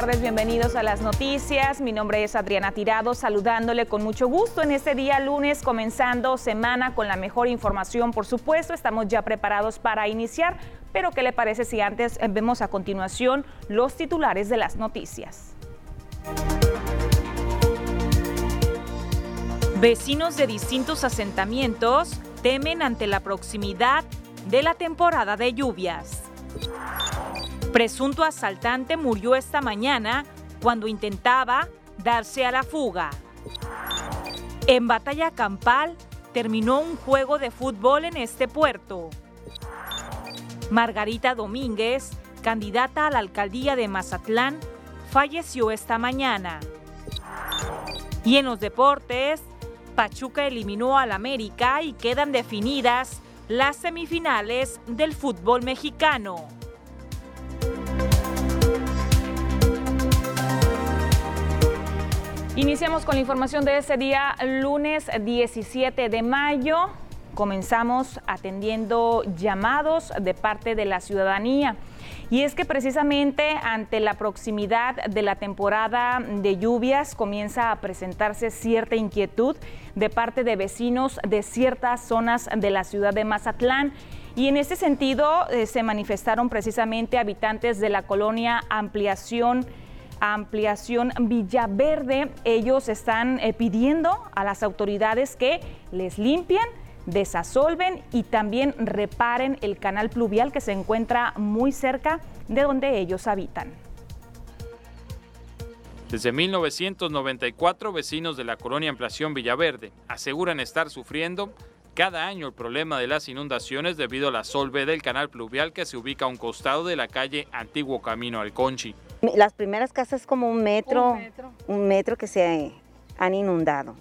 tardes, bienvenidos a las noticias. Mi nombre es Adriana Tirado, saludándole con mucho gusto en este día lunes, comenzando semana con la mejor información, por supuesto. Estamos ya preparados para iniciar, pero ¿qué le parece si antes vemos a continuación los titulares de las noticias? Vecinos de distintos asentamientos temen ante la proximidad de la temporada de lluvias. Presunto asaltante murió esta mañana cuando intentaba darse a la fuga. En batalla campal terminó un juego de fútbol en este puerto. Margarita Domínguez, candidata a la alcaldía de Mazatlán, falleció esta mañana. Y en los deportes, Pachuca eliminó al América y quedan definidas las semifinales del fútbol mexicano. Iniciamos con la información de este día, lunes 17 de mayo. Comenzamos atendiendo llamados de parte de la ciudadanía. Y es que precisamente ante la proximidad de la temporada de lluvias comienza a presentarse cierta inquietud de parte de vecinos de ciertas zonas de la ciudad de Mazatlán. Y en ese sentido eh, se manifestaron precisamente habitantes de la colonia Ampliación ampliación Villaverde. Ellos están eh, pidiendo a las autoridades que les limpien desasolven y también reparen el canal pluvial que se encuentra muy cerca de donde ellos habitan. Desde 1994, vecinos de la colonia Ampliación Villaverde aseguran estar sufriendo cada año el problema de las inundaciones debido a la solve del canal pluvial que se ubica a un costado de la calle Antiguo Camino al Conchi. Las primeras casas como un metro, un metro, que se han inundado.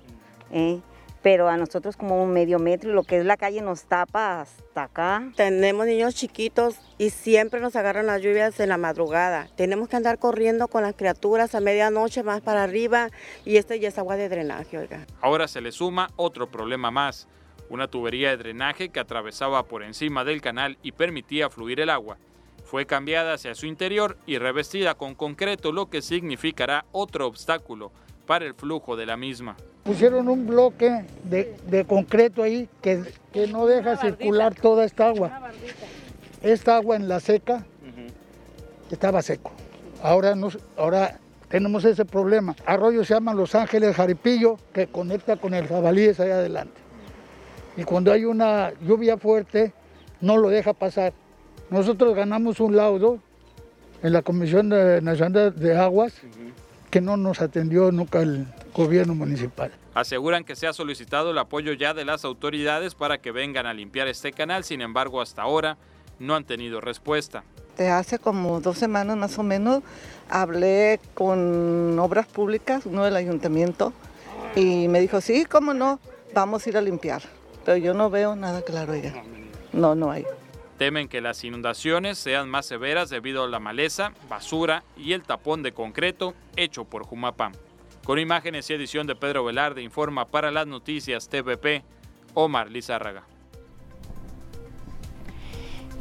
¿eh? pero a nosotros como un medio metro y lo que es la calle nos tapa hasta acá. Tenemos niños chiquitos y siempre nos agarran las lluvias en la madrugada. Tenemos que andar corriendo con las criaturas a medianoche más para arriba y este ya es agua de drenaje, oiga. Ahora se le suma otro problema más, una tubería de drenaje que atravesaba por encima del canal y permitía fluir el agua fue cambiada hacia su interior y revestida con concreto, lo que significará otro obstáculo para el flujo de la misma. Pusieron un bloque de, concreto ahí que, que no deja circular toda esta agua. Esta agua en la seca estaba seco. Ahora, nos, ahora tenemos ese problema. Arroyo se llama Los Ángeles Jaripillo, que conecta con el Jabalíes allá adelante. Y cuando hay una lluvia fuerte, no lo deja pasar. Nosotros ganamos un laudo en la Comisión Nacional de Aguas que no nos atendió nunca el gobierno municipal. Aseguran que se ha solicitado el apoyo ya de las autoridades para que vengan a limpiar este canal, sin embargo hasta ahora no han tenido respuesta. Hace como dos semanas más o menos hablé con Obras Públicas, uno del ayuntamiento, y me dijo, sí, cómo no, vamos a ir a limpiar. Pero yo no veo nada claro, ya. No, no hay. Temen que las inundaciones sean más severas debido a la maleza, basura y el tapón de concreto hecho por Jumapam. Con imágenes y edición de Pedro Velarde informa para las noticias TVP Omar Lizárraga.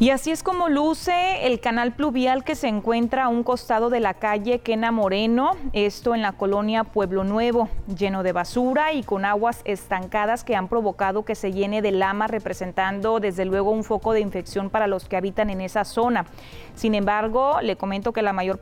Y así es como luce el canal pluvial que se encuentra a un costado de la calle Quena Moreno, esto en la colonia Pueblo Nuevo, lleno de basura y con aguas estancadas que han provocado que se llene de lama, representando desde luego un foco de infección para los que habitan en esa zona. Sin embargo, le comento que la mayor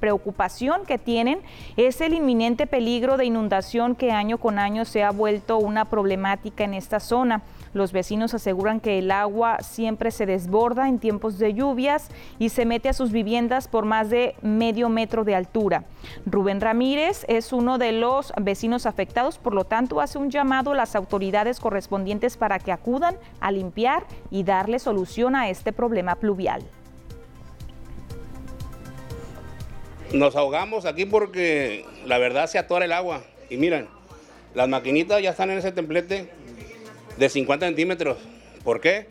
preocupación que tienen es el inminente peligro de inundación que año con año se ha vuelto una problemática en esta zona. Los vecinos aseguran que el agua siempre se desborda en tiempos de lluvias y se mete a sus viviendas por más de medio metro de altura. Rubén Ramírez es uno de los vecinos afectados, por lo tanto hace un llamado a las autoridades correspondientes para que acudan a limpiar y darle solución a este problema pluvial. Nos ahogamos aquí porque la verdad se atora el agua. Y miren, las maquinitas ya están en ese templete de 50 centímetros. ¿Por qué?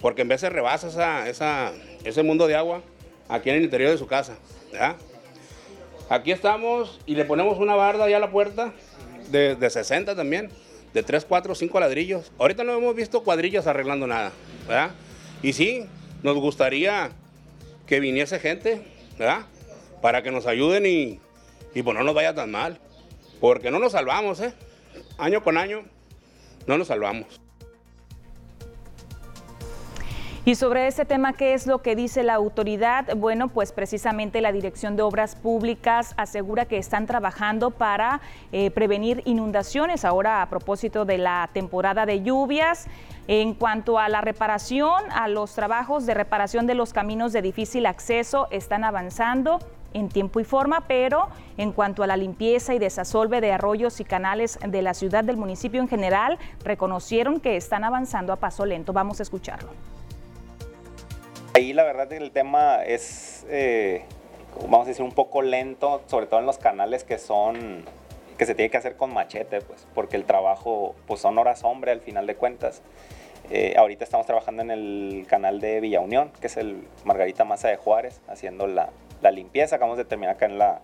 Porque en vez se rebasa esa, ese mundo de agua aquí en el interior de su casa. Aquí estamos y le ponemos una barda ahí a la puerta de, de 60 también, de 3, 4, 5 ladrillos. Ahorita no hemos visto cuadrillas arreglando nada. ¿verdad? Y sí, nos gustaría que viniese gente, ¿verdad? para que nos ayuden y, y pues no nos vaya tan mal. Porque no nos salvamos, ¿eh? Año con año no nos salvamos. Y sobre ese tema, ¿qué es lo que dice la autoridad? Bueno, pues precisamente la Dirección de Obras Públicas asegura que están trabajando para eh, prevenir inundaciones. Ahora, a propósito de la temporada de lluvias, en cuanto a la reparación, a los trabajos de reparación de los caminos de difícil acceso, están avanzando en tiempo y forma, pero en cuanto a la limpieza y desasolve de arroyos y canales de la ciudad del municipio en general, reconocieron que están avanzando a paso lento. Vamos a escucharlo. Ahí la verdad el tema es, eh, vamos a decir, un poco lento, sobre todo en los canales que son, que se tiene que hacer con machete, pues, porque el trabajo, pues son horas hombre al final de cuentas. Eh, ahorita estamos trabajando en el canal de Villa Unión, que es el Margarita Maza de Juárez, haciendo la, la limpieza. Acabamos de terminar acá en la,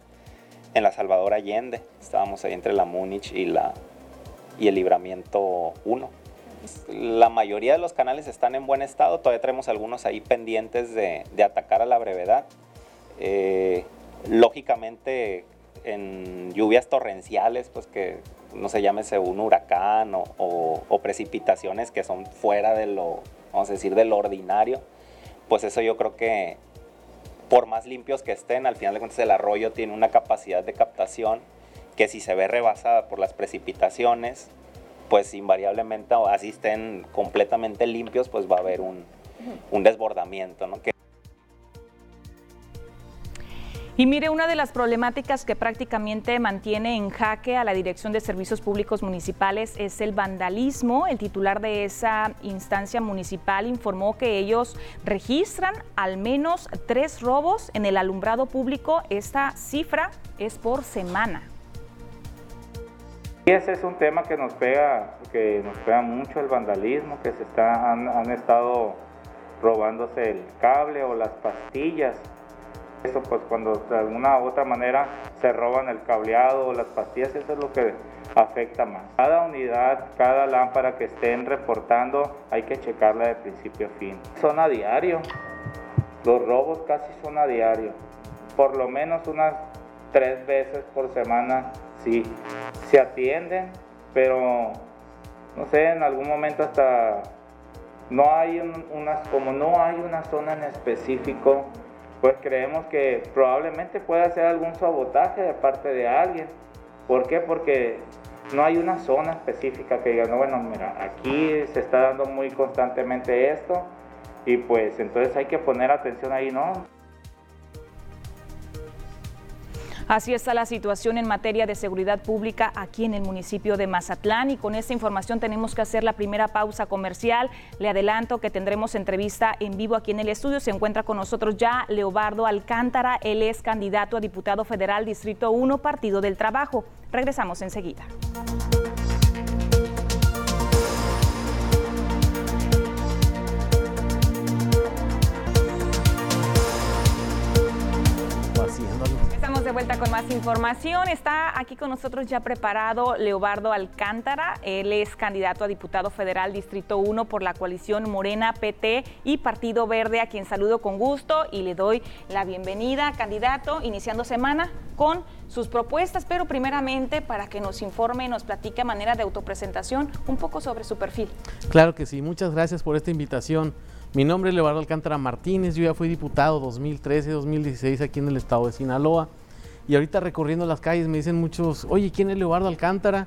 en la Salvador Allende. Estábamos ahí entre la Múnich y, la, y el Libramiento 1 la mayoría de los canales están en buen estado, todavía tenemos algunos ahí pendientes de, atacar a la brevedad. Eh, lógicamente en lluvias torrenciales, pues que no se llámese un huracán o, precipitaciones que son fuera de lo, vamos a decir, de lo ordinario, pues eso yo creo que por más limpios que estén, al final de cuentas el arroyo tiene una capacidad de captación que si se ve rebasada por las precipitaciones, pues invariablemente, así estén completamente limpios, pues va a haber un, desbordamiento, ¿no? Y mire, una de las problemáticas que prácticamente mantiene en jaque a la Dirección de Servicios Públicos Municipales es el vandalismo. El titular de esa instancia municipal informó que ellos registran al menos tres robos en el alumbrado público. Esta cifra es por semana. Y ese es un tema que nos pega, que nos pega mucho el vandalismo, que se está, han, estado robándose el cable o las pastillas. Eso pues cuando de alguna u otra manera se roban el cableado o las pastillas, eso es lo que afecta más. Cada unidad, cada lámpara que estén reportando hay que checarla de principio a fin. Son a diario, los robos casi son a diario, por lo menos unas tres veces por semana sí, se atienden, pero no sé, en algún momento hasta no hay unas, como no hay una zona en específico, pues creemos que probablemente pueda ser algún sabotaje de parte de alguien. ¿Por qué? Porque no hay una zona específica que diga, no, bueno, mira, aquí se está dando muy constantemente esto y pues entonces hay que poner atención ahí, ¿no? Así está la situación en materia de seguridad pública aquí en el municipio de Mazatlán y con esta información tenemos que hacer la primera pausa comercial. Le adelanto que tendremos entrevista en vivo aquí en el estudio. Se encuentra con nosotros ya Leobardo Alcántara. Él es candidato a diputado federal Distrito 1, Partido del Trabajo. Regresamos enseguida. Vuelta con más información. Está aquí con nosotros ya preparado Leobardo Alcántara. Él es candidato a diputado federal Distrito 1 por la coalición Morena, PT y Partido Verde, a quien saludo con gusto y le doy la bienvenida, candidato, iniciando semana con sus propuestas, pero primeramente para que nos informe nos platique a manera de autopresentación un poco sobre su perfil. Claro que sí, muchas gracias por esta invitación. Mi nombre es Leobardo Alcántara Martínez, yo ya fui diputado 2013-2016 aquí en el estado de Sinaloa. Y ahorita recorriendo las calles me dicen muchos, oye, ¿quién es Leobardo Alcántara?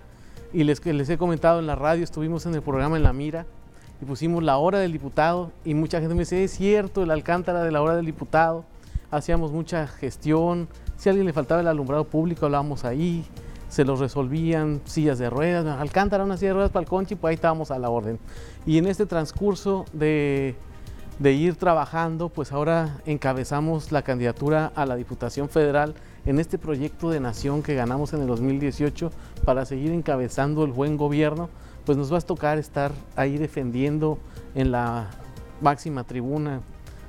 Y les, les he comentado en la radio, estuvimos en el programa En la Mira y pusimos la hora del diputado y mucha gente me dice, es cierto, el Alcántara de la hora del diputado, hacíamos mucha gestión, si a alguien le faltaba el alumbrado público hablábamos ahí, se los resolvían, sillas de ruedas, Alcántara, una silla de ruedas para el conchi, pues ahí estábamos a la orden. Y en este transcurso de, de ir trabajando, pues ahora encabezamos la candidatura a la Diputación Federal en este proyecto de nación que ganamos en el 2018 para seguir encabezando el buen gobierno, pues nos va a tocar estar ahí defendiendo en la máxima tribuna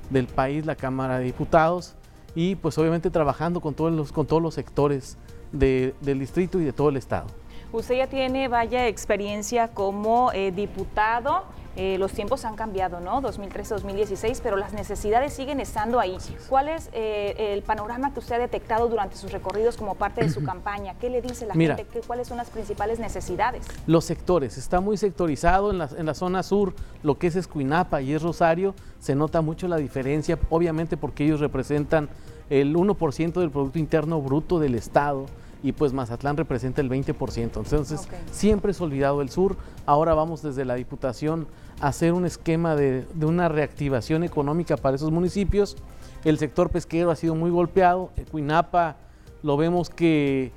del país, la Cámara de Diputados, y pues obviamente trabajando con todos los, con todos los sectores del distrito y de todo el estado. Usted ya tiene vaya experiencia como eh, diputado eh, los tiempos han cambiado, ¿no? 2013-2016, pero las necesidades siguen estando ahí. ¿Cuál es eh, el panorama que usted ha detectado durante sus recorridos como parte de su campaña? ¿Qué le dice la gente? ¿Cuáles son las principales necesidades? Los sectores, está muy sectorizado en la, en la zona sur, lo que es Escuinapa y es Rosario, se nota mucho la diferencia, obviamente porque ellos representan el 1% del Producto Interno Bruto del Estado y pues Mazatlán representa el 20%. Entonces, siempre es olvidado el sur. Ahora vamos desde la Diputación hacer un esquema de, una reactivación económica para esos municipios. El sector pesquero ha sido muy golpeado. Cuinapa lo vemos que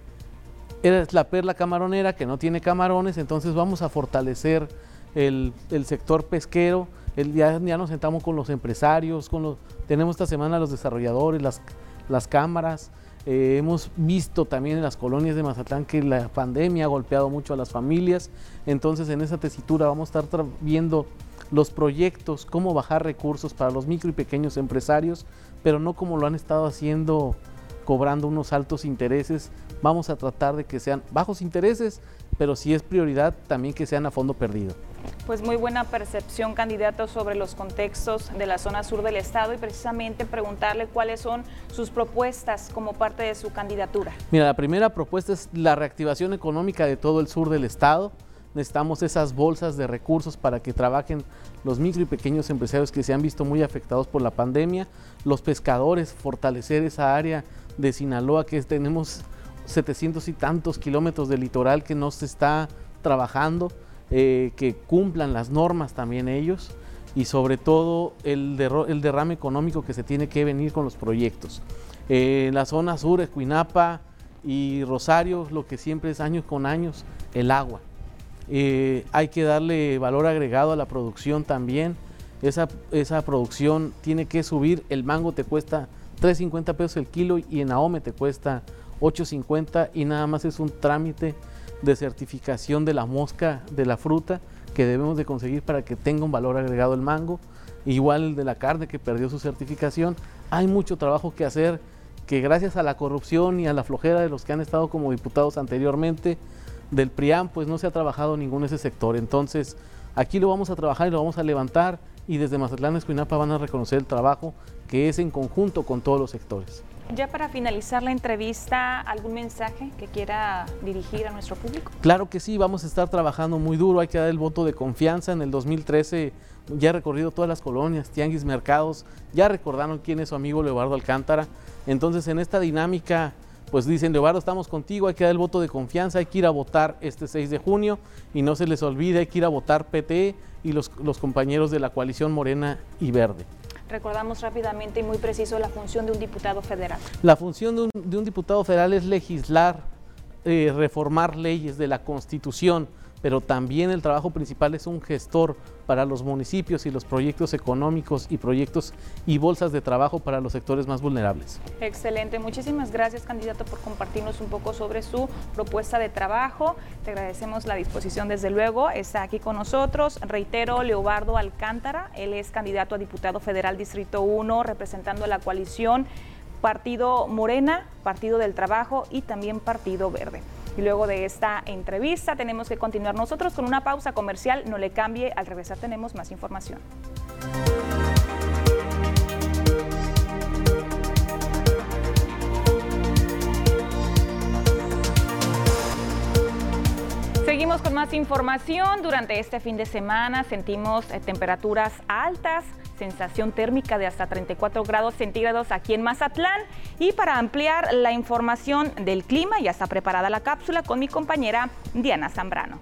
es la perla camaronera que no tiene camarones, entonces vamos a fortalecer el, sector pesquero. El, ya, ya, nos sentamos con los empresarios, con los, tenemos esta semana los desarrolladores, las, las cámaras, eh, hemos visto también en las colonias de Mazatlán que la pandemia ha golpeado mucho a las familias, entonces en esa tesitura vamos a estar viendo los proyectos, cómo bajar recursos para los micro y pequeños empresarios, pero no como lo han estado haciendo cobrando unos altos intereses. Vamos a tratar de que sean bajos intereses, pero si es prioridad también que sean a fondo perdido. Pues muy buena percepción, candidato, sobre los contextos de la zona sur del estado y precisamente preguntarle cuáles son sus propuestas como parte de su candidatura. Mira, la primera propuesta es la reactivación económica de todo el sur del estado. Necesitamos esas bolsas de recursos para que trabajen los micro y pequeños empresarios que se han visto muy afectados por la pandemia, los pescadores, fortalecer esa área de Sinaloa que tenemos 700 y tantos kilómetros de litoral que no se está trabajando eh, que cumplan las normas también ellos y sobre todo el, derrame económico que se tiene que venir con los proyectos. Eh, la zona sur, Escuinapa y Rosario, lo que siempre es años con años, el agua. Eh, hay que darle valor agregado a la producción también. Esa, esa producción tiene que subir. El mango te cuesta 3.50 pesos el kilo y en Ahome te cuesta 8.50 y nada más es un trámite de certificación de la mosca de la fruta que debemos de conseguir para que tenga un valor agregado el mango, igual el de la carne que perdió su certificación. Hay mucho trabajo que hacer que gracias a la corrupción y a la flojera de los que han estado como diputados anteriormente del PRIAM, pues no se ha trabajado ninguno ese sector. Entonces, aquí lo vamos a trabajar y lo vamos a levantar y desde Mazatlán Escuinapa van a reconocer el trabajo que es en conjunto con todos los sectores. Ya para finalizar la entrevista, ¿algún mensaje que quiera dirigir a nuestro público? Claro que sí, vamos a estar trabajando muy duro, hay que dar el voto de confianza. En el 2013 ya he recorrido todas las colonias, tianguis, mercados, ya recordaron quién es su amigo Leobardo Alcántara. Entonces en esta dinámica, pues dicen, Leobardo, estamos contigo, hay que dar el voto de confianza, hay que ir a votar este 6 de junio y no se les olvide, hay que ir a votar PT y los, los compañeros de la coalición Morena y Verde. Recordamos rápidamente y muy preciso la función de un diputado federal. La función de un, de un diputado federal es legislar, eh, reformar leyes de la Constitución, pero también el trabajo principal es un gestor para los municipios y los proyectos económicos y proyectos y bolsas de trabajo para los sectores más vulnerables. Excelente, muchísimas gracias candidato por compartirnos un poco sobre su propuesta de trabajo. Te agradecemos la disposición desde luego, está aquí con nosotros. Reitero, Leobardo Alcántara, él es candidato a diputado federal Distrito 1 representando a la coalición Partido Morena, Partido del Trabajo y también Partido Verde. Y luego de esta entrevista tenemos que continuar nosotros con una pausa comercial. No le cambie, al regresar tenemos más información. Seguimos con más información. Durante este fin de semana sentimos eh, temperaturas altas sensación térmica de hasta 34 grados centígrados aquí en Mazatlán. Y para ampliar la información del clima, ya está preparada la cápsula con mi compañera Diana Zambrano.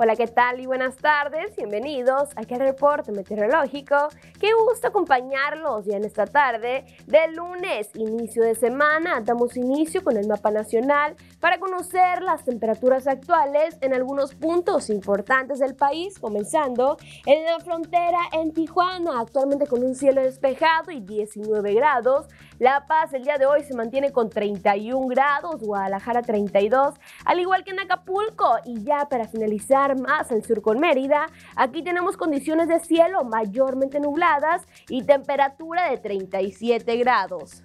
Hola, ¿qué tal y buenas tardes? Bienvenidos aquí al reporte meteorológico. Qué gusto acompañarlos ya en esta tarde de lunes, inicio de semana. Damos inicio con el mapa nacional para conocer las temperaturas actuales en algunos puntos importantes del país, comenzando en la frontera en Tijuana, actualmente con un cielo despejado y 19 grados. La Paz el día de hoy se mantiene con 31 grados, Guadalajara 32, al igual que en Acapulco. Y ya para finalizar más al sur con Mérida, aquí tenemos condiciones de cielo mayormente nubladas y temperatura de 37 grados.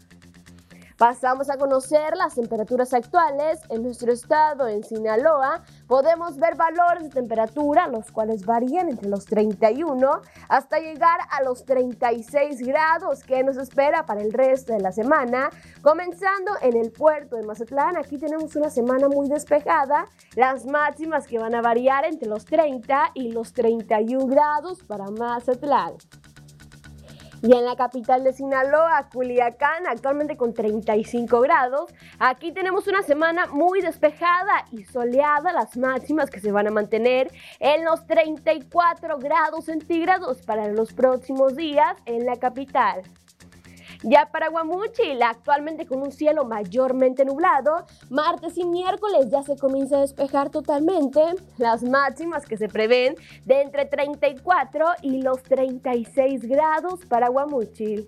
Pasamos a conocer las temperaturas actuales en nuestro estado, en Sinaloa. Podemos ver valores de temperatura, los cuales varían entre los 31 hasta llegar a los 36 grados que nos espera para el resto de la semana. Comenzando en el puerto de Mazatlán, aquí tenemos una semana muy despejada, las máximas que van a variar entre los 30 y los 31 grados para Mazatlán. Y en la capital de Sinaloa, Culiacán, actualmente con 35 grados. Aquí tenemos una semana muy despejada y soleada, las máximas que se van a mantener en los 34 grados centígrados para los próximos días en la capital. Ya para Guamuchil, actualmente con un cielo mayormente nublado, martes y miércoles ya se comienza a despejar totalmente. Las máximas que se prevén de entre 34 y los 36 grados para Guamuchil.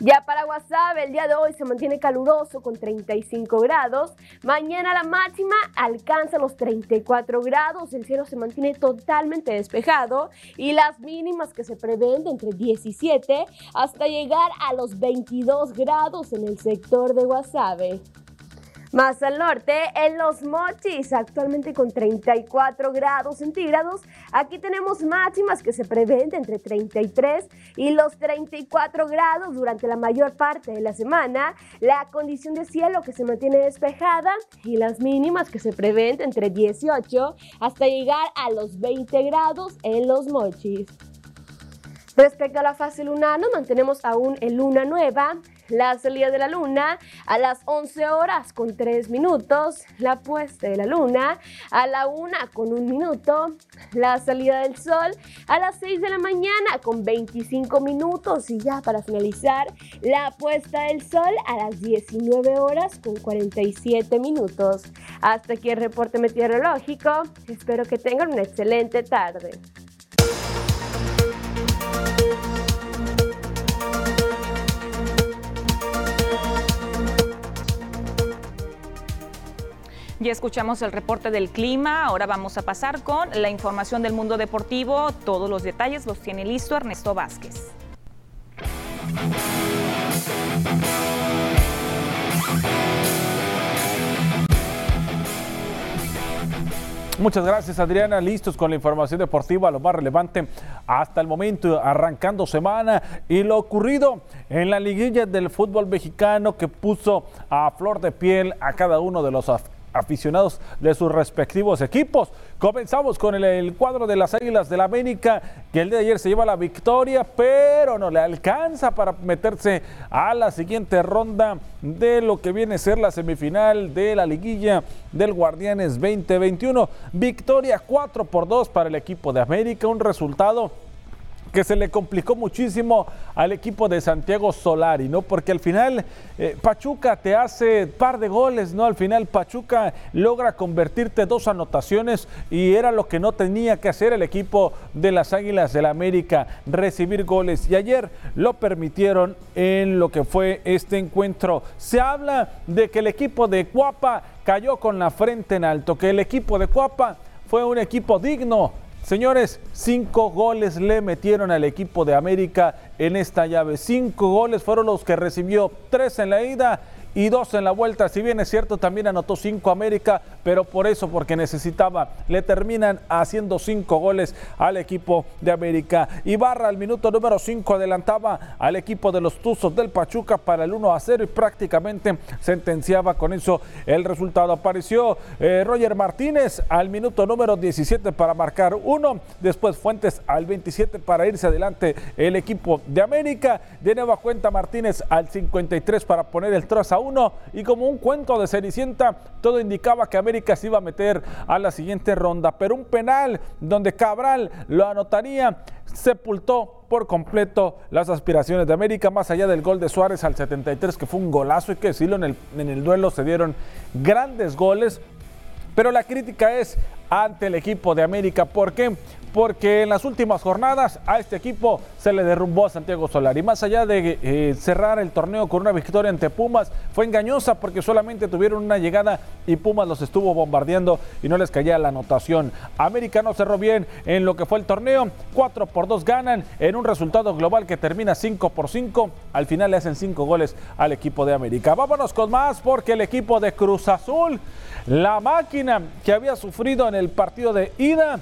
Ya para Guasave, el día de hoy se mantiene caluroso con 35 grados. Mañana la máxima alcanza los 34 grados. El cielo se mantiene totalmente despejado. Y las mínimas que se prevén de entre 17 hasta llegar a los 22 grados en el sector de Guasave. Más al norte, en Los Mochis, actualmente con 34 grados centígrados. Aquí tenemos máximas que se prevén entre 33 y los 34 grados durante la mayor parte de la semana. La condición de cielo que se mantiene despejada y las mínimas que se prevén entre 18 hasta llegar a los 20 grados en Los Mochis. Respecto a la fase lunar, nos mantenemos aún en luna nueva. La salida de la luna a las 11 horas con 3 minutos. La puesta de la luna a la 1 con 1 minuto. La salida del sol a las 6 de la mañana con 25 minutos. Y ya para finalizar, la puesta del sol a las 19 horas con 47 minutos. Hasta aquí el reporte meteorológico. Espero que tengan una excelente tarde. Ya escuchamos el reporte del clima, ahora vamos a pasar con la información del mundo deportivo. Todos los detalles los tiene listo Ernesto Vázquez. Muchas gracias Adriana, listos con la información deportiva, lo más relevante hasta el momento, arrancando semana y lo ocurrido en la liguilla del fútbol mexicano que puso a flor de piel a cada uno de los aficionados de sus respectivos equipos. Comenzamos con el, cuadro de las Águilas del la América, que el de ayer se lleva la victoria, pero no le alcanza para meterse a la siguiente ronda de lo que viene a ser la semifinal de la liguilla del Guardianes 2021. Victoria 4 por 2 para el equipo de América, un resultado que se le complicó muchísimo al equipo de Santiago Solari, ¿no? Porque al final eh, Pachuca te hace par de goles, ¿no? Al final Pachuca logra convertirte dos anotaciones y era lo que no tenía que hacer el equipo de las Águilas del la América, recibir goles. Y ayer lo permitieron en lo que fue este encuentro. Se habla de que el equipo de Cuapa cayó con la frente en alto, que el equipo de Cuapa fue un equipo digno Señores, cinco goles le metieron al equipo de América en esta llave. Cinco goles fueron los que recibió, tres en la ida y dos en la vuelta. Si bien es cierto, también anotó cinco América, pero por eso, porque necesitaba, le terminan haciendo cinco goles al equipo de América. Ibarra al minuto número cinco adelantaba al equipo de los Tuzos del Pachuca para el 1 a 0 y prácticamente sentenciaba con eso el resultado. Apareció eh, Roger Martínez al minuto número 17 para marcar uno. Después Fuentes al 27 para irse adelante el equipo de América. De nueva cuenta Martínez al 53 para poner el 3 a 1 y como un cuento de Cenicienta, todo indicaba que América se iba a meter a la siguiente ronda, pero un penal donde Cabral lo anotaría sepultó por completo las aspiraciones de América, más allá del gol de Suárez al 73, que fue un golazo, y que decirlo, en el, en el duelo se dieron grandes goles, pero la crítica es ante el equipo de América. ¿Por qué? porque en las últimas jornadas a este equipo se le derrumbó a Santiago Solari. Más allá de eh, cerrar el torneo con una victoria ante Pumas, fue engañosa porque solamente tuvieron una llegada y Pumas los estuvo bombardeando y no les caía la anotación. América no cerró bien en lo que fue el torneo, 4 por 2 ganan en un resultado global que termina 5 por 5. Al final le hacen 5 goles al equipo de América. Vámonos con más porque el equipo de Cruz Azul, la máquina que había sufrido en el partido de ida,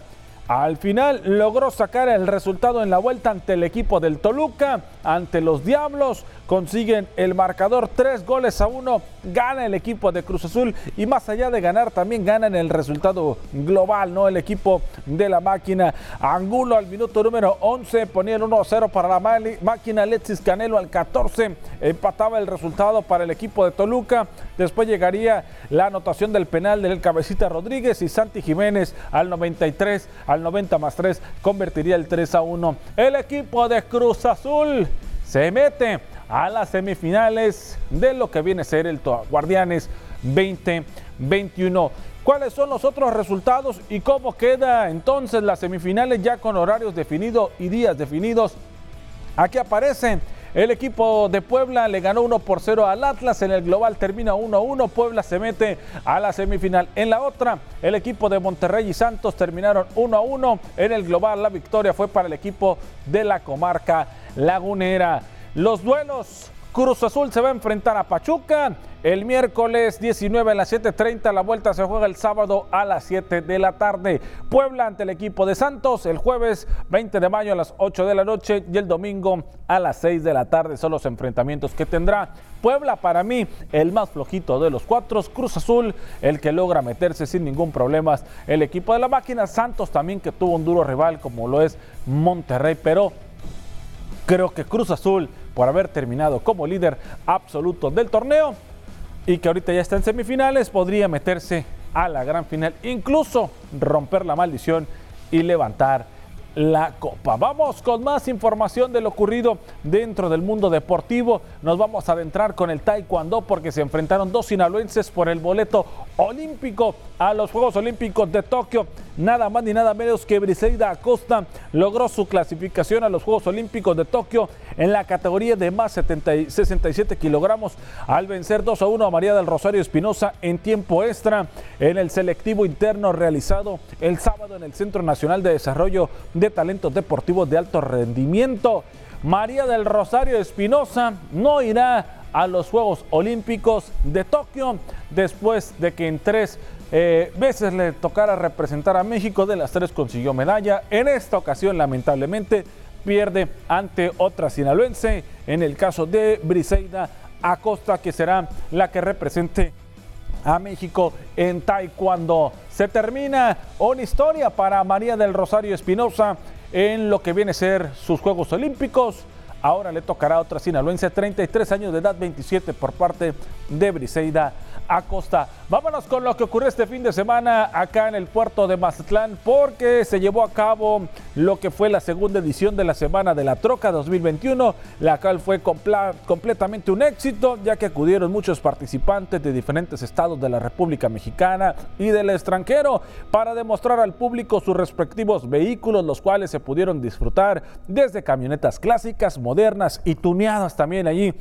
al final logró sacar el resultado en la vuelta ante el equipo del Toluca, ante los Diablos, consiguen el marcador tres goles a uno, gana el equipo de Cruz Azul y más allá de ganar también ganan el resultado global, ¿no? El equipo de la máquina. Angulo al minuto número 11 ponía el 1-0 para la máquina, Alexis Canelo al 14 empataba el resultado para el equipo de Toluca, después llegaría la anotación del penal del Cabecita Rodríguez y Santi Jiménez al 93, al 90 más 3 convertiría el 3 a 1. El equipo de Cruz Azul se mete a las semifinales de lo que viene a ser el Guardianes 2021. ¿Cuáles son los otros resultados y cómo queda entonces las semifinales ya con horarios definidos y días definidos? Aquí aparecen. El equipo de Puebla le ganó 1 por 0 al Atlas. En el global termina 1 1. Puebla se mete a la semifinal. En la otra, el equipo de Monterrey y Santos terminaron 1 1. En el global, la victoria fue para el equipo de la comarca lagunera. Los duelos. Cruz Azul se va a enfrentar a Pachuca el miércoles 19 a las 7.30. La vuelta se juega el sábado a las 7 de la tarde. Puebla ante el equipo de Santos el jueves 20 de mayo a las 8 de la noche y el domingo a las 6 de la tarde. Son los enfrentamientos que tendrá Puebla para mí el más flojito de los cuatro. Cruz Azul el que logra meterse sin ningún problema. El equipo de la máquina Santos también que tuvo un duro rival como lo es Monterrey. Pero creo que Cruz Azul por haber terminado como líder absoluto del torneo y que ahorita ya está en semifinales, podría meterse a la gran final, incluso romper la maldición y levantar la copa. Vamos con más información de lo ocurrido dentro del mundo deportivo. Nos vamos a adentrar con el taekwondo porque se enfrentaron dos sinaloenses por el boleto olímpico a los Juegos Olímpicos de Tokio. Nada más ni nada menos que Briseida Acosta logró su clasificación a los Juegos Olímpicos de Tokio en la categoría de más 67 kilogramos al vencer 2 a 1 a María del Rosario Espinosa en tiempo extra en el selectivo interno realizado el sábado en el Centro Nacional de Desarrollo de Talentos Deportivos de Alto Rendimiento. María del Rosario Espinosa no irá a los Juegos Olímpicos de Tokio después de que en tres eh, veces le tocara representar a México, de las tres consiguió medalla. En esta ocasión, lamentablemente, pierde ante otra sinaloense, en el caso de Briseida Acosta, que será la que represente a México en Taekwondo. Se termina una historia para María del Rosario Espinosa en lo que viene a ser sus Juegos Olímpicos. Ahora le tocará a otra sinaloense, 33 años de edad, 27 por parte de Briseida Acosta. Vámonos con lo que ocurrió este fin de semana acá en el puerto de Mazatlán, porque se llevó a cabo lo que fue la segunda edición de la Semana de la Troca 2021, la cual fue completamente un éxito, ya que acudieron muchos participantes de diferentes estados de la República Mexicana y del extranjero para demostrar al público sus respectivos vehículos, los cuales se pudieron disfrutar desde camionetas clásicas, modernas y tuneadas también allí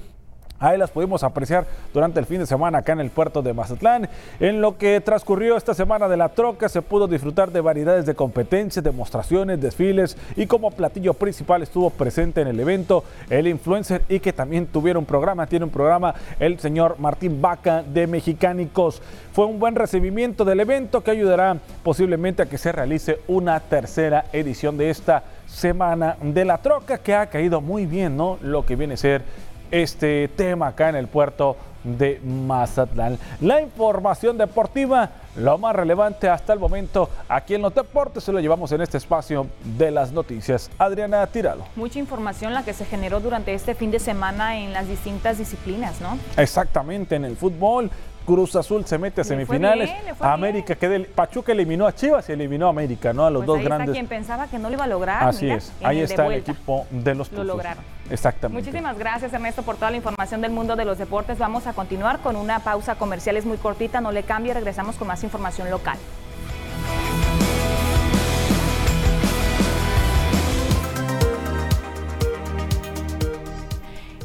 Ahí las pudimos apreciar durante el fin de semana acá en el puerto de Mazatlán. En lo que transcurrió esta semana de la troca se pudo disfrutar de variedades de competencias, demostraciones, desfiles y como platillo principal estuvo presente en el evento el influencer y que también tuvieron un programa, tiene un programa el señor Martín Vaca de Mexicánicos. Fue un buen recibimiento del evento que ayudará posiblemente a que se realice una tercera edición de esta semana de la troca que ha caído muy bien, ¿no? Lo que viene a ser este tema acá en el puerto de Mazatlán. La información deportiva, lo más relevante hasta el momento aquí en los deportes, se lo llevamos en este espacio de las noticias. Adriana Tiralo. Mucha información la que se generó durante este fin de semana en las distintas disciplinas, ¿no? Exactamente, en el fútbol, Cruz Azul se mete a semifinales. América que Pachuca eliminó a Chivas y eliminó a América, ¿no? A los pues dos ahí grandes. Está quien pensaba que no lo iba a lograr. Así es. Ahí está el equipo de los Lo lograron. Exactamente. Muchísimas gracias Ernesto por toda la información del mundo de los deportes. Vamos a continuar con una pausa comercial es muy cortita, no le cambie, regresamos con más información local.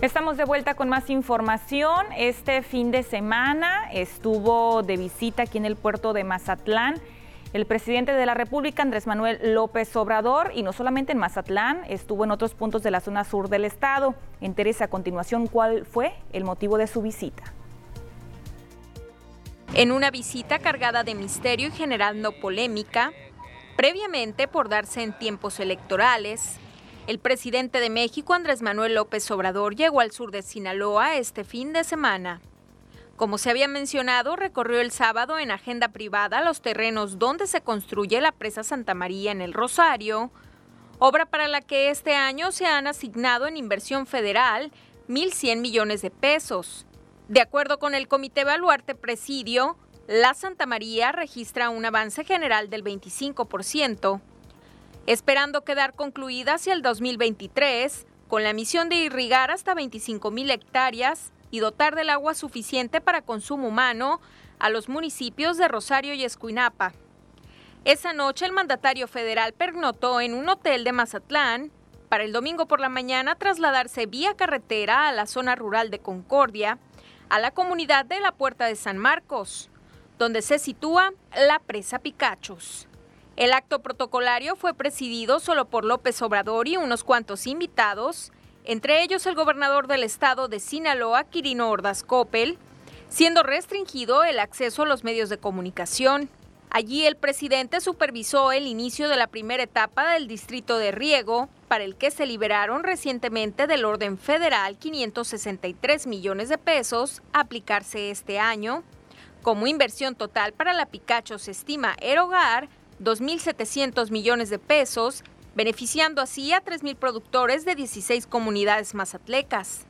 Estamos de vuelta con más información. Este fin de semana estuvo de visita aquí en el puerto de Mazatlán el presidente de la República, Andrés Manuel López Obrador, y no solamente en Mazatlán, estuvo en otros puntos de la zona sur del estado. Entérese a continuación cuál fue el motivo de su visita. En una visita cargada de misterio y generando polémica, previamente por darse en tiempos electorales, el presidente de México, Andrés Manuel López Obrador, llegó al sur de Sinaloa este fin de semana. Como se había mencionado, recorrió el sábado en agenda privada los terrenos donde se construye la presa Santa María en el Rosario, obra para la que este año se han asignado en inversión federal 1.100 millones de pesos. De acuerdo con el Comité Baluarte Presidio, la Santa María registra un avance general del 25%, esperando quedar concluida hacia el 2023 con la misión de irrigar hasta 25 mil hectáreas y dotar del agua suficiente para consumo humano a los municipios de Rosario y Escuinapa. Esa noche el mandatario federal pernotó en un hotel de Mazatlán para el domingo por la mañana trasladarse vía carretera a la zona rural de Concordia, a la comunidad de la Puerta de San Marcos, donde se sitúa la presa Picachos. El acto protocolario fue presidido solo por López Obrador y unos cuantos invitados, entre ellos el gobernador del estado de Sinaloa, Quirino Ordaz Coppel, siendo restringido el acceso a los medios de comunicación. Allí el presidente supervisó el inicio de la primera etapa del distrito de riego, para el que se liberaron recientemente del orden federal 563 millones de pesos a aplicarse este año. Como inversión total para la Picacho se estima erogar 2.700 millones de pesos beneficiando así a 3.000 productores de 16 comunidades mazatlecas.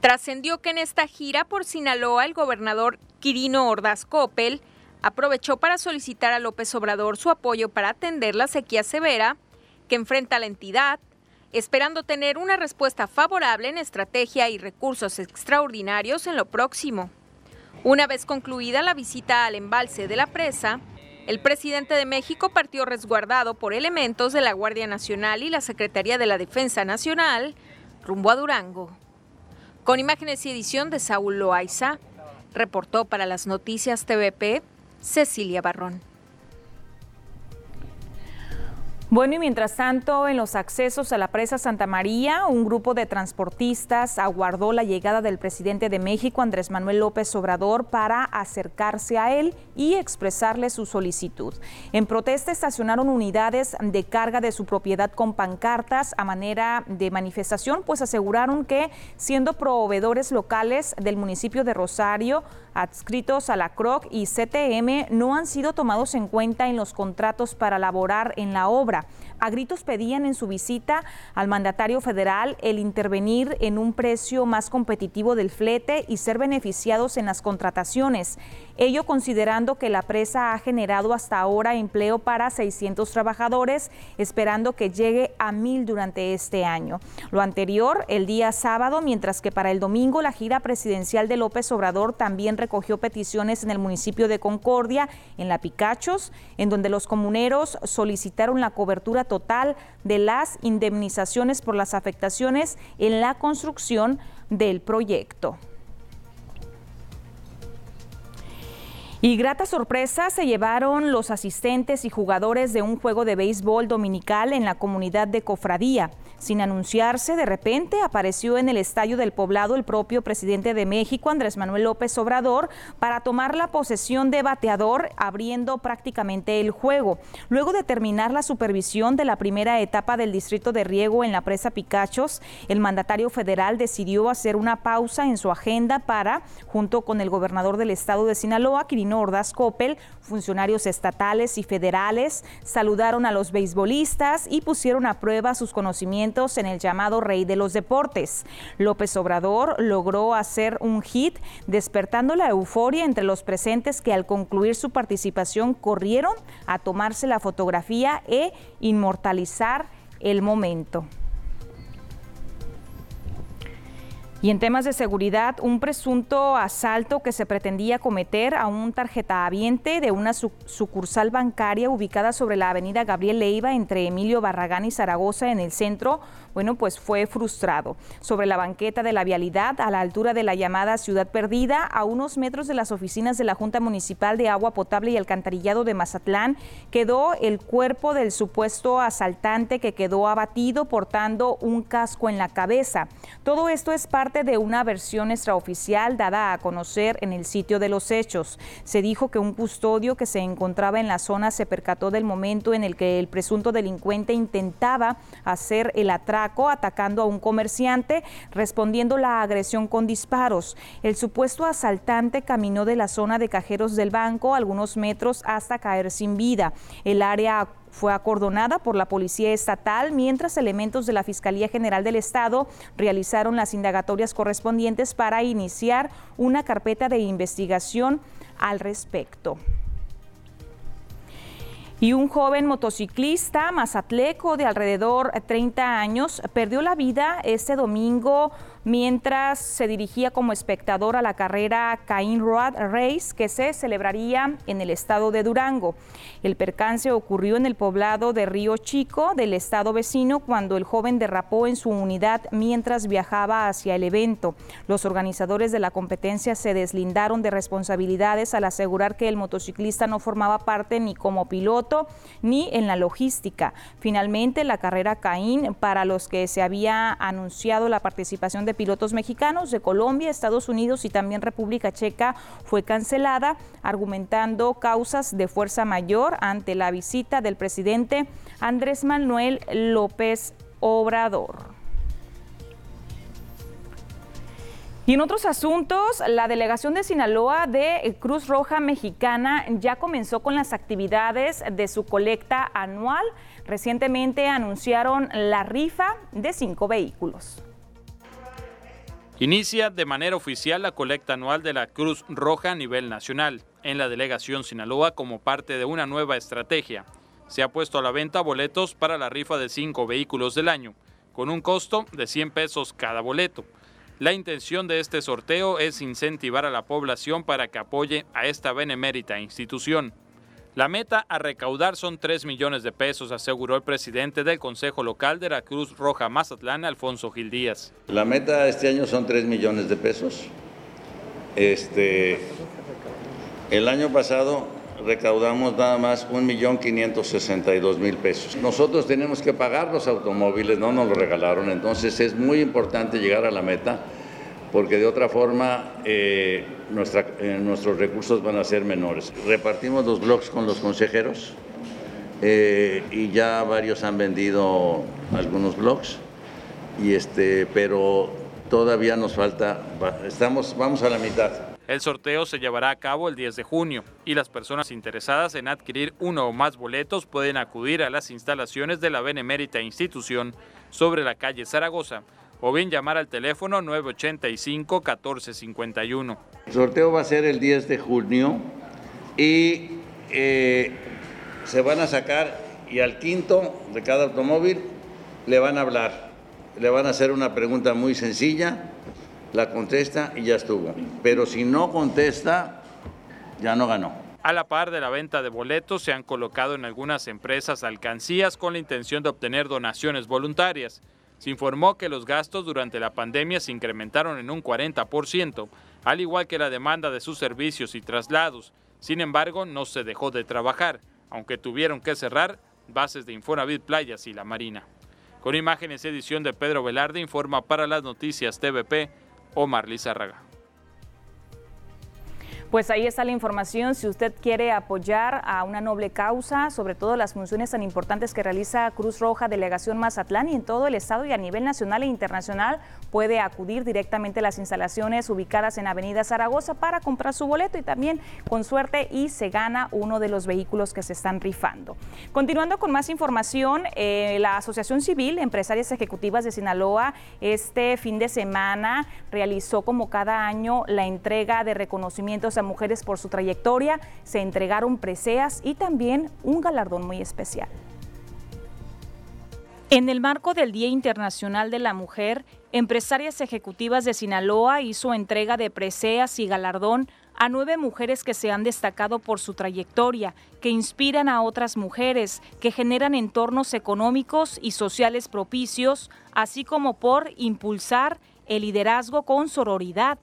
Trascendió que en esta gira por Sinaloa el gobernador Quirino Ordaz Coppel aprovechó para solicitar a López Obrador su apoyo para atender la sequía severa que enfrenta la entidad, esperando tener una respuesta favorable en estrategia y recursos extraordinarios en lo próximo. Una vez concluida la visita al embalse de la presa, el presidente de México partió resguardado por elementos de la Guardia Nacional y la Secretaría de la Defensa Nacional rumbo a Durango. Con imágenes y edición de Saúl Loaiza, reportó para las noticias TVP Cecilia Barrón. Bueno, y mientras tanto, en los accesos a la presa Santa María, un grupo de transportistas aguardó la llegada del presidente de México, Andrés Manuel López Obrador, para acercarse a él y expresarle su solicitud. En protesta estacionaron unidades de carga de su propiedad con pancartas a manera de manifestación, pues aseguraron que siendo proveedores locales del municipio de Rosario, adscritos a la CROC y CTM no han sido tomados en cuenta en los contratos para laborar en la obra. A gritos pedían en su visita al mandatario federal el intervenir en un precio más competitivo del flete y ser beneficiados en las contrataciones. Ello considerando que la presa ha generado hasta ahora empleo para 600 trabajadores, esperando que llegue a mil durante este año. Lo anterior el día sábado, mientras que para el domingo la gira presidencial de López Obrador también recogió peticiones en el municipio de Concordia, en La Picachos, en donde los comuneros solicitaron la cobertura total de las indemnizaciones por las afectaciones en la construcción del proyecto. Y grata sorpresa se llevaron los asistentes y jugadores de un juego de béisbol dominical en la comunidad de Cofradía. Sin anunciarse, de repente apareció en el Estadio del Poblado el propio presidente de México, Andrés Manuel López Obrador, para tomar la posesión de bateador, abriendo prácticamente el juego. Luego de terminar la supervisión de la primera etapa del distrito de riego en la presa Picachos, el mandatario federal decidió hacer una pausa en su agenda para, junto con el gobernador del estado de Sinaloa, Quirino Ordaz Coppel, funcionarios estatales y federales, saludaron a los beisbolistas y pusieron a prueba sus conocimientos en el llamado Rey de los Deportes. López Obrador logró hacer un hit, despertando la euforia entre los presentes que al concluir su participación corrieron a tomarse la fotografía e inmortalizar el momento. Y en temas de seguridad, un presunto asalto que se pretendía cometer a un tarjetahabiente de una sucursal bancaria ubicada sobre la avenida Gabriel Leiva entre Emilio Barragán y Zaragoza en el centro, bueno, pues fue frustrado. Sobre la banqueta de la vialidad, a la altura de la llamada Ciudad Perdida, a unos metros de las oficinas de la Junta Municipal de Agua Potable y Alcantarillado de Mazatlán, quedó el cuerpo del supuesto asaltante que quedó abatido portando un casco en la cabeza. Todo esto es parte de una versión extraoficial dada a conocer en el sitio de los hechos. Se dijo que un custodio que se encontraba en la zona se percató del momento en el que el presunto delincuente intentaba hacer el atacando a un comerciante, respondiendo la agresión con disparos. El supuesto asaltante caminó de la zona de cajeros del banco algunos metros hasta caer sin vida. El área fue acordonada por la Policía Estatal mientras elementos de la Fiscalía General del Estado realizaron las indagatorias correspondientes para iniciar una carpeta de investigación al respecto. Y un joven motociclista mazatleco de alrededor de 30 años perdió la vida este domingo mientras se dirigía como espectador a la carrera Cain Road Race que se celebraría en el estado de Durango. El percance ocurrió en el poblado de Río Chico del estado vecino cuando el joven derrapó en su unidad mientras viajaba hacia el evento. Los organizadores de la competencia se deslindaron de responsabilidades al asegurar que el motociclista no formaba parte ni como piloto ni en la logística. Finalmente, la carrera Caín, para los que se había anunciado la participación de pilotos mexicanos de Colombia, Estados Unidos y también República Checa fue cancelada, argumentando causas de fuerza mayor ante la visita del presidente Andrés Manuel López Obrador. Y en otros asuntos, la delegación de Sinaloa de Cruz Roja Mexicana ya comenzó con las actividades de su colecta anual. Recientemente anunciaron la rifa de cinco vehículos. Inicia de manera oficial la colecta anual de la Cruz Roja a nivel nacional, en la delegación Sinaloa como parte de una nueva estrategia. Se ha puesto a la venta boletos para la rifa de cinco vehículos del año, con un costo de 100 pesos cada boleto. La intención de este sorteo es incentivar a la población para que apoye a esta benemérita institución. La meta a recaudar son 3 millones de pesos, aseguró el presidente del Consejo Local de la Cruz Roja Mazatlán, Alfonso Gil Díaz. La meta este año son 3 millones de pesos. Este, el año pasado recaudamos nada más 1.562.000 pesos. Nosotros tenemos que pagar los automóviles, no nos lo regalaron, entonces es muy importante llegar a la meta porque de otra forma eh, eh, nuestros recursos van a ser menores. Repartimos los blogs con los consejeros eh, y ya varios han vendido algunos blogs, y este, pero todavía nos falta, estamos, vamos a la mitad. El sorteo se llevará a cabo el 10 de junio y las personas interesadas en adquirir uno o más boletos pueden acudir a las instalaciones de la benemérita institución sobre la calle Zaragoza o bien llamar al teléfono 985-1451. El sorteo va a ser el 10 de junio y eh, se van a sacar y al quinto de cada automóvil le van a hablar, le van a hacer una pregunta muy sencilla, la contesta y ya estuvo. Pero si no contesta, ya no ganó. A la par de la venta de boletos, se han colocado en algunas empresas alcancías con la intención de obtener donaciones voluntarias. Se informó que los gastos durante la pandemia se incrementaron en un 40%, al igual que la demanda de sus servicios y traslados. Sin embargo, no se dejó de trabajar, aunque tuvieron que cerrar bases de Infonavit Playas y la Marina. Con imágenes edición de Pedro Velarde informa para las noticias TVP Omar Lizárraga. Pues ahí está la información. Si usted quiere apoyar a una noble causa, sobre todo las funciones tan importantes que realiza Cruz Roja, Delegación Mazatlán y en todo el estado y a nivel nacional e internacional, puede acudir directamente a las instalaciones ubicadas en Avenida Zaragoza para comprar su boleto y también con suerte y se gana uno de los vehículos que se están rifando. Continuando con más información, eh, la Asociación Civil Empresarias Ejecutivas de Sinaloa este fin de semana realizó como cada año la entrega de reconocimientos mujeres por su trayectoria, se entregaron preseas y también un galardón muy especial. En el marco del Día Internacional de la Mujer, Empresarias Ejecutivas de Sinaloa hizo entrega de preseas y galardón a nueve mujeres que se han destacado por su trayectoria, que inspiran a otras mujeres, que generan entornos económicos y sociales propicios, así como por impulsar el liderazgo con sororidad.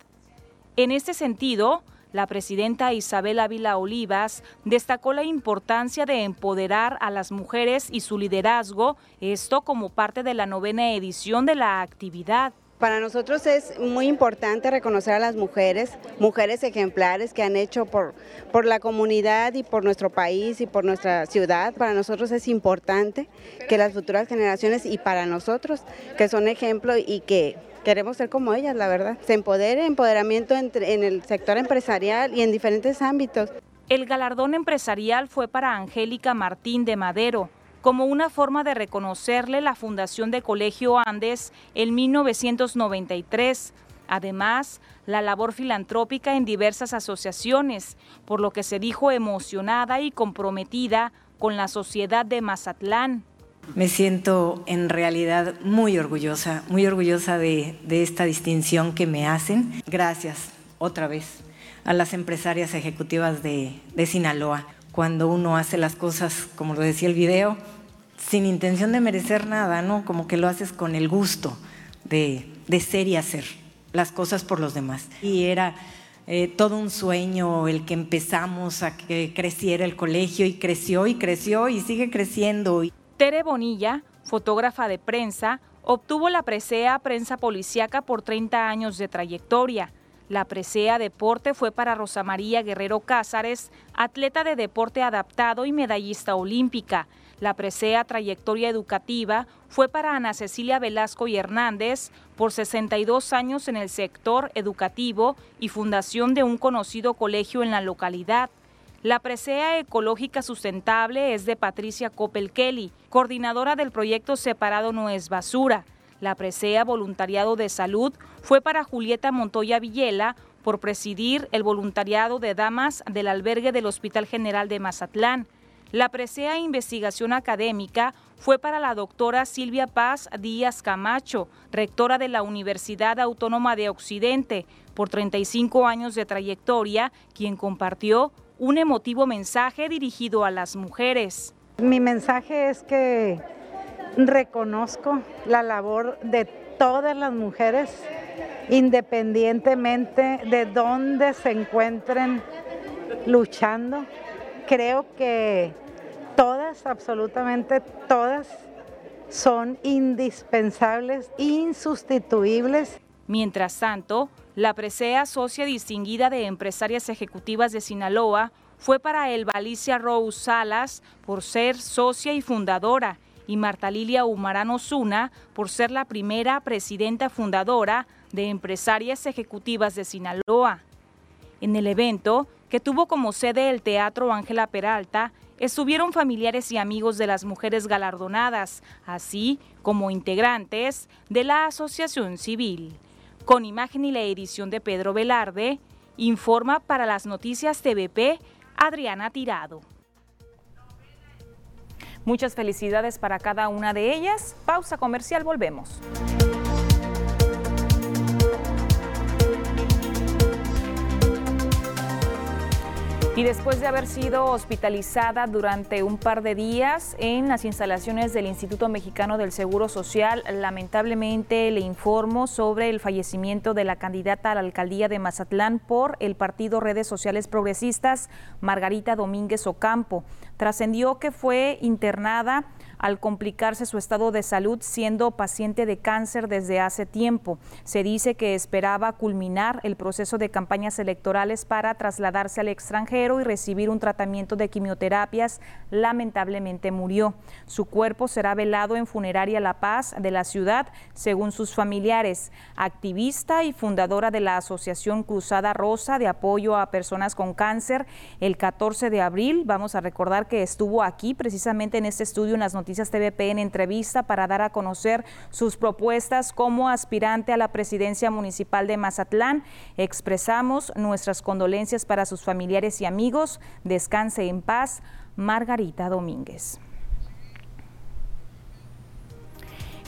En este sentido, la presidenta Isabel Ávila Olivas destacó la importancia de empoderar a las mujeres y su liderazgo, esto como parte de la novena edición de la actividad. Para nosotros es muy importante reconocer a las mujeres, mujeres ejemplares que han hecho por, por la comunidad y por nuestro país y por nuestra ciudad. Para nosotros es importante que las futuras generaciones y para nosotros, que son ejemplo y que queremos ser como ellas, la verdad. Se empodere, empoderamiento en el sector empresarial y en diferentes ámbitos. El galardón empresarial fue para Angélica Martín de Madero, como una forma de reconocerle la fundación de Colegio Andes en 1993. Además, la labor filantrópica en diversas asociaciones, por lo que se dijo emocionada y comprometida con la sociedad de Mazatlán. Me siento en realidad muy orgullosa, muy orgullosa de, esta distinción que me hacen. Gracias otra vez a las empresarias ejecutivas de, Sinaloa. Cuando uno hace las cosas, como lo decía el video, sin intención de merecer nada, ¿no? Como que lo haces con el gusto de, de ser y hacer las cosas por los demás. Y era eh, todo un sueño el que empezamos a que creciera el colegio y creció y creció y sigue creciendo. Tere Bonilla, fotógrafa de prensa, obtuvo la presea Prensa Policiaca por 30 años de trayectoria. La presea Deporte fue para Rosa María Guerrero Cázares, atleta de deporte adaptado y medallista olímpica. La presea Trayectoria Educativa fue para Ana Cecilia Velasco y Hernández por 62 años en el sector educativo y fundación de un conocido colegio en la localidad. La presea ecológica sustentable es de Patricia Coppel Kelly, coordinadora del proyecto Separado No es Basura. La presea Voluntariado de Salud fue para Julieta Montoya Villela por presidir el voluntariado de damas del albergue del Hospital General de Mazatlán. La presea Investigación Académica fue para la doctora Silvia Paz Díaz Camacho, rectora de la Universidad Autónoma de Occidente, por 35 años de trayectoria, quien compartió un emotivo mensaje dirigido a las mujeres. Mi mensaje es que reconozco la labor de todas las mujeres, independientemente de dónde se encuentren luchando. Creo que todas, absolutamente todas, son indispensables, insustituibles. Mientras tanto, la presea socia distinguida de empresarias ejecutivas de Sinaloa fue para Elba Alicia Rose Salas por ser socia y fundadora y Marta Lilia Humarano Zuna por ser la primera presidenta fundadora de Empresarias Ejecutivas de Sinaloa. En el evento, que tuvo como sede el Teatro Ángela Peralta, estuvieron familiares y amigos de las mujeres galardonadas, así como integrantes de la Asociación Civil. Con imagen y la edición de Pedro Velarde, informa para las noticias TVP Adriana Tirado. Muchas felicidades para cada una de ellas. Pausa comercial, volvemos. Y después de haber sido hospitalizada durante un par de días en las instalaciones del Instituto Mexicano del Seguro Social, lamentablemente le informo sobre el fallecimiento de la candidata a la alcaldía de Mazatlán por el partido Redes Sociales Progresistas, Margarita Domínguez Ocampo. Trascendió que fue internada al complicarse su estado de salud siendo paciente de cáncer desde hace tiempo. Se dice que esperaba culminar el proceso de campañas electorales para trasladarse al extranjero y recibir un tratamiento de quimioterapias. Lamentablemente murió. Su cuerpo será velado en Funeraria La Paz de la ciudad, según sus familiares. Activista y fundadora de la Asociación Cruzada Rosa de apoyo a personas con cáncer, el 14 de abril, vamos a recordar que estuvo aquí precisamente en este estudio en las noticias Noticias TVP en entrevista para dar a conocer sus propuestas como aspirante a la presidencia municipal de Mazatlán. Expresamos nuestras condolencias para sus familiares y amigos. Descanse en paz, Margarita Domínguez.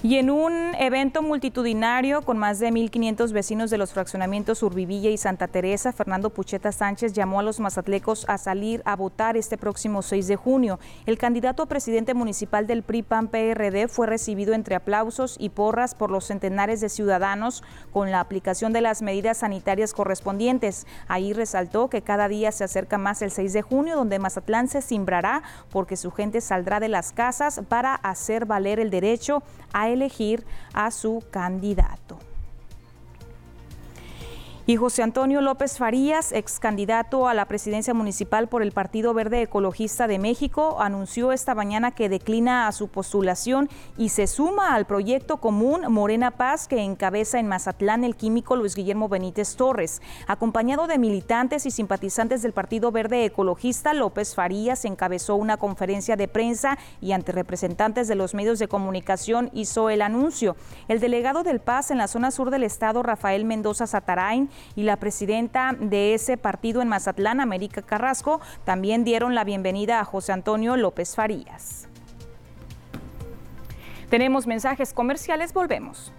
Y en un evento multitudinario con más de 1.500 vecinos de los fraccionamientos Urbivilla y Santa Teresa, Fernando Pucheta Sánchez llamó a los mazatlecos a salir a votar este próximo 6 de junio. El candidato a presidente municipal del PRI-PAN-PRD fue recibido entre aplausos y porras por los centenares de ciudadanos con la aplicación de las medidas sanitarias correspondientes. Ahí resaltó que cada día se acerca más el 6 de junio, donde Mazatlán se simbrará porque su gente saldrá de las casas para hacer valer el derecho a elegir a su candidato. Y José Antonio López Farías, ex candidato a la presidencia municipal por el Partido Verde Ecologista de México, anunció esta mañana que declina a su postulación y se suma al proyecto común Morena Paz que encabeza en Mazatlán el químico Luis Guillermo Benítez Torres. Acompañado de militantes y simpatizantes del Partido Verde Ecologista, López Farías encabezó una conferencia de prensa y ante representantes de los medios de comunicación hizo el anuncio. El delegado del Paz en la zona sur del estado, Rafael Mendoza Satarain, y la presidenta de ese partido en Mazatlán, América Carrasco, también dieron la bienvenida a José Antonio López Farías. Tenemos mensajes comerciales, volvemos.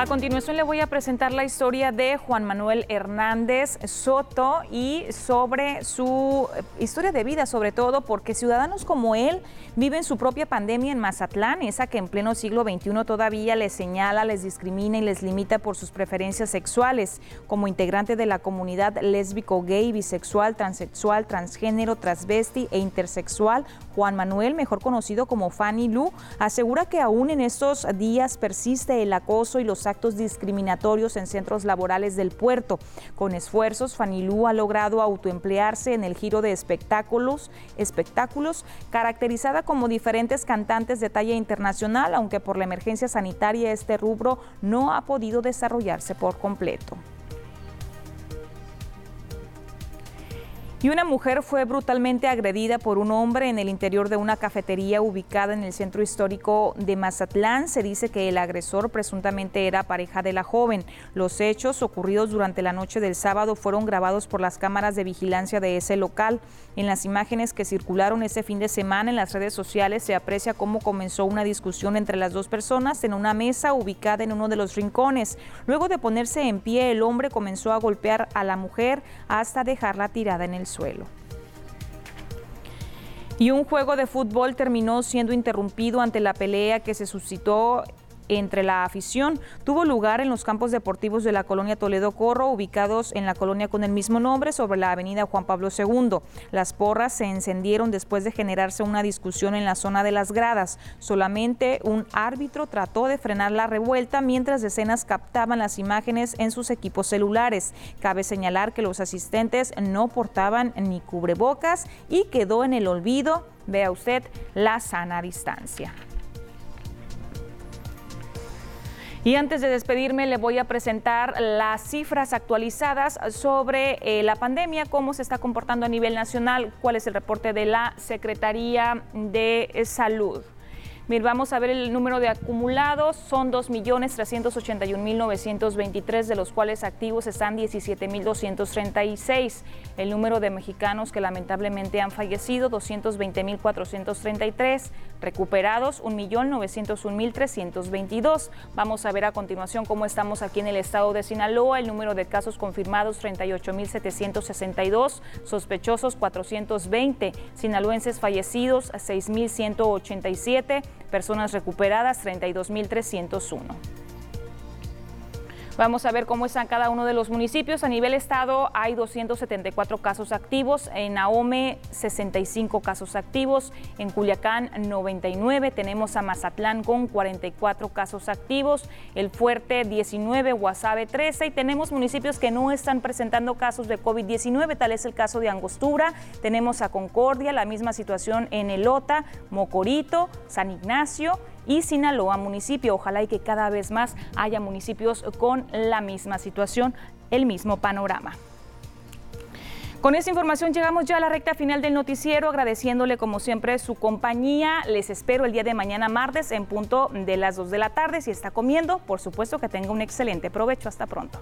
A continuación le voy a presentar la historia de Juan Manuel Hernández Soto y sobre su eh, historia de vida, sobre todo porque ciudadanos como él viven su propia pandemia en Mazatlán, esa que en pleno siglo XXI todavía les señala, les discrimina y les limita por sus preferencias sexuales. Como integrante de la comunidad lésbico, gay, bisexual, transexual, transgénero, transvesti e intersexual, Juan Manuel, mejor conocido como Fanny Lu, asegura que aún en estos días persiste el acoso y los actos discriminatorios en centros laborales del puerto. Con esfuerzos, Fanilú ha logrado autoemplearse en el giro de espectáculos, espectáculos caracterizada como diferentes cantantes de talla internacional, aunque por la emergencia sanitaria este rubro no ha podido desarrollarse por completo. Y una mujer fue brutalmente agredida por un hombre en el interior de una cafetería ubicada en el centro histórico de Mazatlán. Se dice que el agresor presuntamente era pareja de la joven. Los hechos ocurridos durante la noche del sábado fueron grabados por las cámaras de vigilancia de ese local. En las imágenes que circularon ese fin de semana en las redes sociales se aprecia cómo comenzó una discusión entre las dos personas en una mesa ubicada en uno de los rincones. Luego de ponerse en pie, el hombre comenzó a golpear a la mujer hasta dejarla tirada en el suelo. Y un juego de fútbol terminó siendo interrumpido ante la pelea que se suscitó entre la afición tuvo lugar en los campos deportivos de la colonia Toledo Corro, ubicados en la colonia con el mismo nombre sobre la avenida Juan Pablo II. Las porras se encendieron después de generarse una discusión en la zona de las gradas. Solamente un árbitro trató de frenar la revuelta mientras decenas captaban las imágenes en sus equipos celulares. Cabe señalar que los asistentes no portaban ni cubrebocas y quedó en el olvido, vea usted, la sana distancia. Y antes de despedirme, le voy a presentar las cifras actualizadas sobre eh, la pandemia, cómo se está comportando a nivel nacional, cuál es el reporte de la Secretaría de Salud vamos a ver el número de acumulados, son 2.381.923, de los cuales activos están 17.236. El número de mexicanos que lamentablemente han fallecido, 220.433. Recuperados, 1.901.322. Vamos a ver a continuación cómo estamos aquí en el estado de Sinaloa. El número de casos confirmados, 38.762. Sospechosos, 420. Sinaloenses fallecidos, 6.187 personas recuperadas 32.301. Vamos a ver cómo están cada uno de los municipios. A nivel estado hay 274 casos activos, en Ahome 65 casos activos, en Culiacán 99, tenemos a Mazatlán con 44 casos activos, El Fuerte 19, Guasave 13 y tenemos municipios que no están presentando casos de COVID-19, tal es el caso de Angostura, tenemos a Concordia, la misma situación en Elota, Mocorito, San Ignacio y Sinaloa municipio. Ojalá y que cada vez más haya municipios con la misma situación, el mismo panorama. Con esta información llegamos ya a la recta final del noticiero, agradeciéndole como siempre su compañía. Les espero el día de mañana martes en punto de las 2 de la tarde. Si está comiendo, por supuesto que tenga un excelente provecho. Hasta pronto.